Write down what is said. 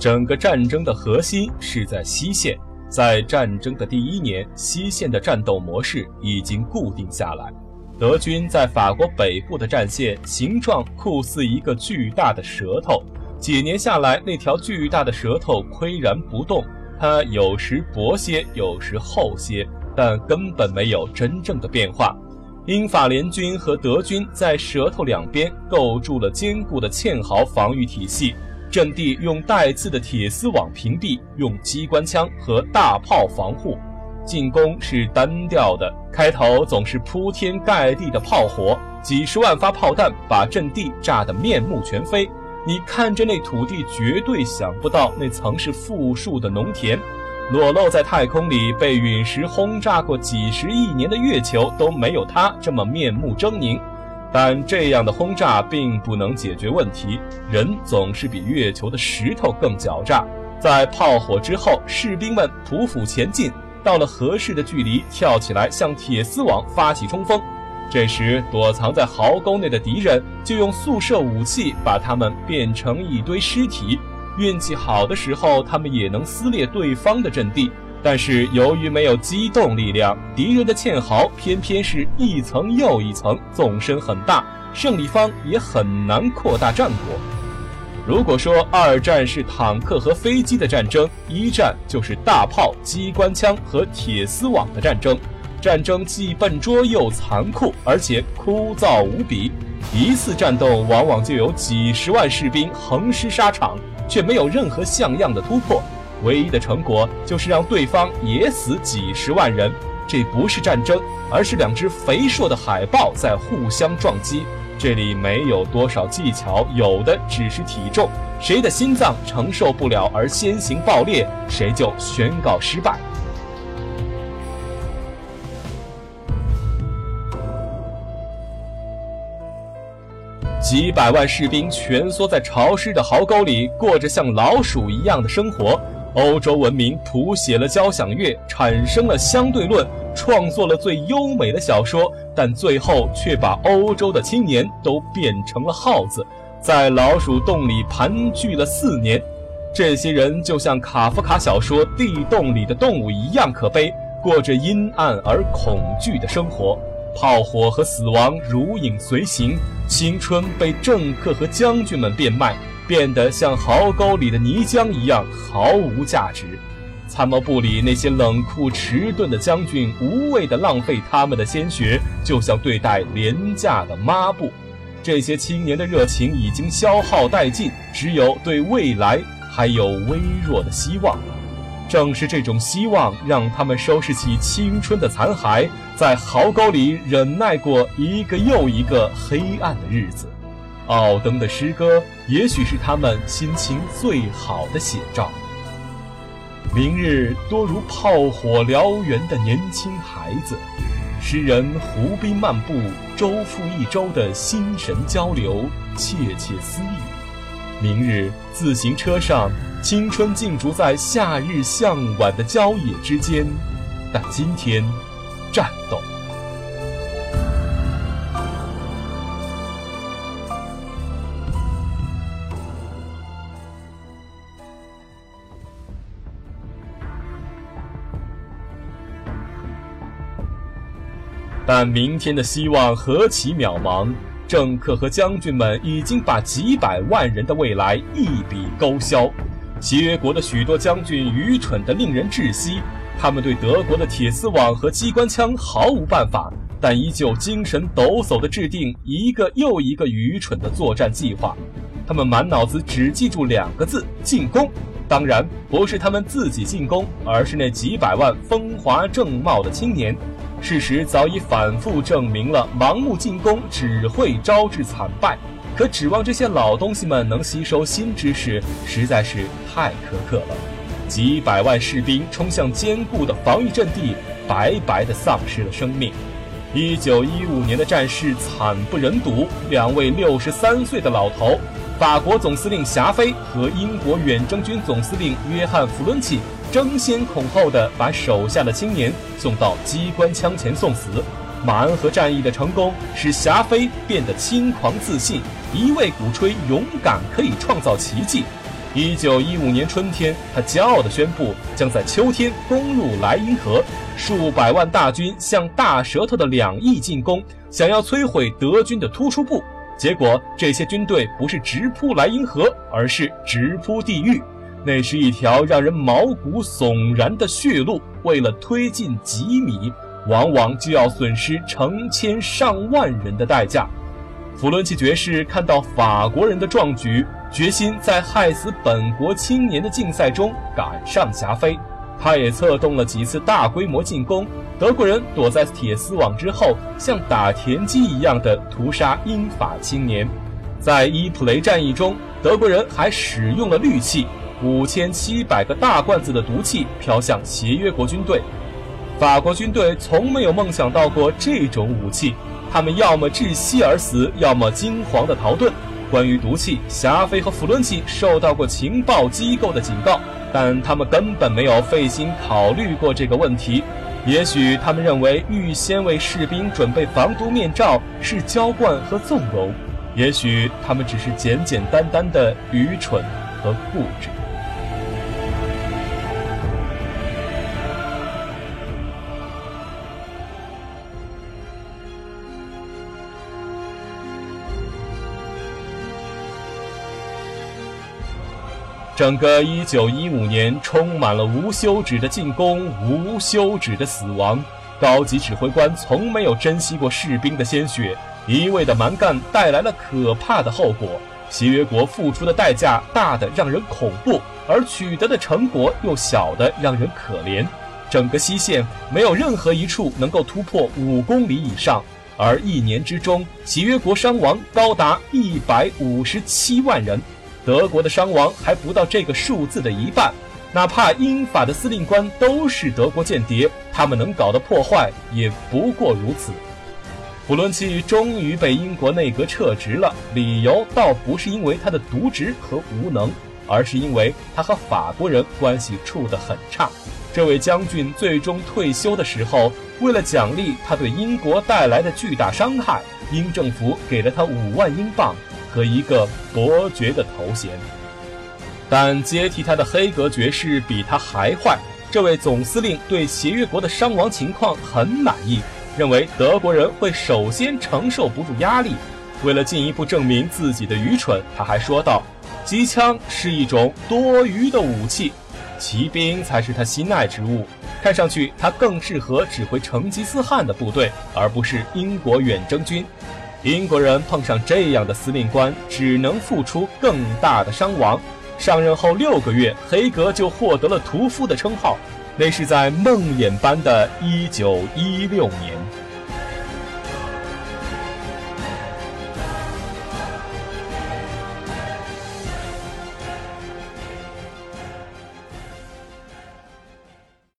整个战争的核心是在西线。在战争的第一年，西线的战斗模式已经固定下来。德军在法国北部的战线形状酷似一个巨大的舌头，几年下来，那条巨大的舌头岿然不动。它有时薄些，有时厚些，但根本没有真正的变化。英法联军和德军在舌头两边构筑了坚固的堑壕防御体系。阵地用带刺的铁丝网屏蔽，用机关枪和大炮防护。进攻是单调的，开头总是铺天盖地的炮火，几十万发炮弹把阵地炸得面目全非。你看着那土地，绝对想不到那曾是富庶的农田。裸露在太空里被陨石轰炸过几十亿年的月球都没有它这么面目狰狞。但这样的轰炸并不能解决问题，人总是比月球的石头更狡诈。在炮火之后，士兵们匍匐前进，到了合适的距离，跳起来向铁丝网发起冲锋。这时，躲藏在壕沟内的敌人就用速射武器把他们变成一堆尸体。运气好的时候，他们也能撕裂对方的阵地。但是由于没有机动力量，敌人的堑壕偏偏是一层又一层，纵深很大，胜利方也很难扩大战果。如果说二战是坦克和飞机的战争，一战就是大炮、机关枪和铁丝网的战争。战争既笨拙又残酷，而且枯燥无比。一次战斗往往就有几十万士兵横尸沙场，却没有任何像样的突破。唯一的成果就是让对方也死几十万人，这不是战争，而是两只肥硕的海豹在互相撞击。这里没有多少技巧，有的只是体重。谁的心脏承受不了而先行爆裂，谁就宣告失败。几百万士兵蜷缩在潮湿的壕沟里，过着像老鼠一样的生活。欧洲文明谱写了交响乐，产生了相对论，创作了最优美的小说，但最后却把欧洲的青年都变成了耗子，在老鼠洞里盘踞了四年。这些人就像卡夫卡小说《地洞里的动物》一样可悲，过着阴暗而恐惧的生活。炮火和死亡如影随形，青春被政客和将军们变卖。变得像壕沟里的泥浆一样毫无价值。参谋部里那些冷酷迟钝的将军，无谓地浪费他们的鲜血，就像对待廉价的抹布。这些青年的热情已经消耗殆尽，只有对未来还有微弱的希望。正是这种希望，让他们收拾起青春的残骸，在壕沟里忍耐过一个又一个黑暗的日子。奥登的诗歌，也许是他们心情最好的写照。明日多如炮火燎原的年轻孩子，诗人湖滨漫步，周复一周的心神交流，窃窃私语。明日自行车上，青春静逐在夏日向晚的郊野之间，但今天，战斗。但明天的希望何其渺茫！政客和将军们已经把几百万人的未来一笔勾销。协约国的许多将军愚蠢得令人窒息，他们对德国的铁丝网和机关枪毫无办法，但依旧精神抖擞地制定一个又一个愚蠢的作战计划。他们满脑子只记住两个字：进攻。当然不是他们自己进攻，而是那几百万风华正茂的青年。事实早已反复证明了，盲目进攻只会招致惨败。可指望这些老东西们能吸收新知识，实在是太苛刻了。几百万士兵冲向坚固的防御阵地，白白的丧失了生命。一九一五年的战事惨不忍睹，两位六十三岁的老头，法国总司令霞飞和英国远征军总司令约翰弗伦奇。争先恐后地把手下的青年送到机关枪前送死。马恩河战役的成功使霞飞变得轻狂自信，一味鼓吹勇敢可以创造奇迹。一九一五年春天，他骄傲地宣布将在秋天攻入莱茵河，数百万大军向大舌头的两翼进攻，想要摧毁德军的突出部。结果，这些军队不是直扑莱茵河，而是直扑地狱。那是一条让人毛骨悚然的血路，为了推进几米，往往就要损失成千上万人的代价。弗伦奇爵士看到法国人的壮举。决心在害死本国青年的竞赛中赶上霞飞，他也策动了几次大规模进攻。德国人躲在铁丝网之后，像打田鸡一样的屠杀英法青年。在伊普雷战役中，德国人还使用了氯气，五千七百个大罐子的毒气飘向协约国军队。法国军队从没有梦想到过这种武器，他们要么窒息而死，要么惊慌地逃遁。关于毒气，霞飞和弗伦奇受到过情报机构的警告，但他们根本没有费心考虑过这个问题。也许他们认为预先为士兵准备防毒面罩是娇惯和纵容，也许他们只是简简单单的愚蠢和固执。整个1915年充满了无休止的进攻，无休止的死亡。高级指挥官从没有珍惜过士兵的鲜血，一味的蛮干带来了可怕的后果。协约国付出的代价大的让人恐怖，而取得的成果又小的让人可怜。整个西线没有任何一处能够突破五公里以上，而一年之中，协约国伤亡高达一百五十七万人。德国的伤亡还不到这个数字的一半，哪怕英法的司令官都是德国间谍，他们能搞的破坏也不过如此。普伦奇终于被英国内阁撤职了，理由倒不是因为他的渎职和无能，而是因为他和法国人关系处得很差。这位将军最终退休的时候，为了奖励他对英国带来的巨大伤害，英政府给了他五万英镑。和一个伯爵的头衔，但接替他的黑格爵士比他还坏。这位总司令对协约国的伤亡情况很满意，认为德国人会首先承受不住压力。为了进一步证明自己的愚蠢，他还说道：“机枪是一种多余的武器，骑兵才是他心爱之物。看上去，他更适合指挥成吉思汗的部队，而不是英国远征军。”英国人碰上这样的司令官，只能付出更大的伤亡。上任后六个月，黑格就获得了屠夫的称号，那是在梦魇般的1916年。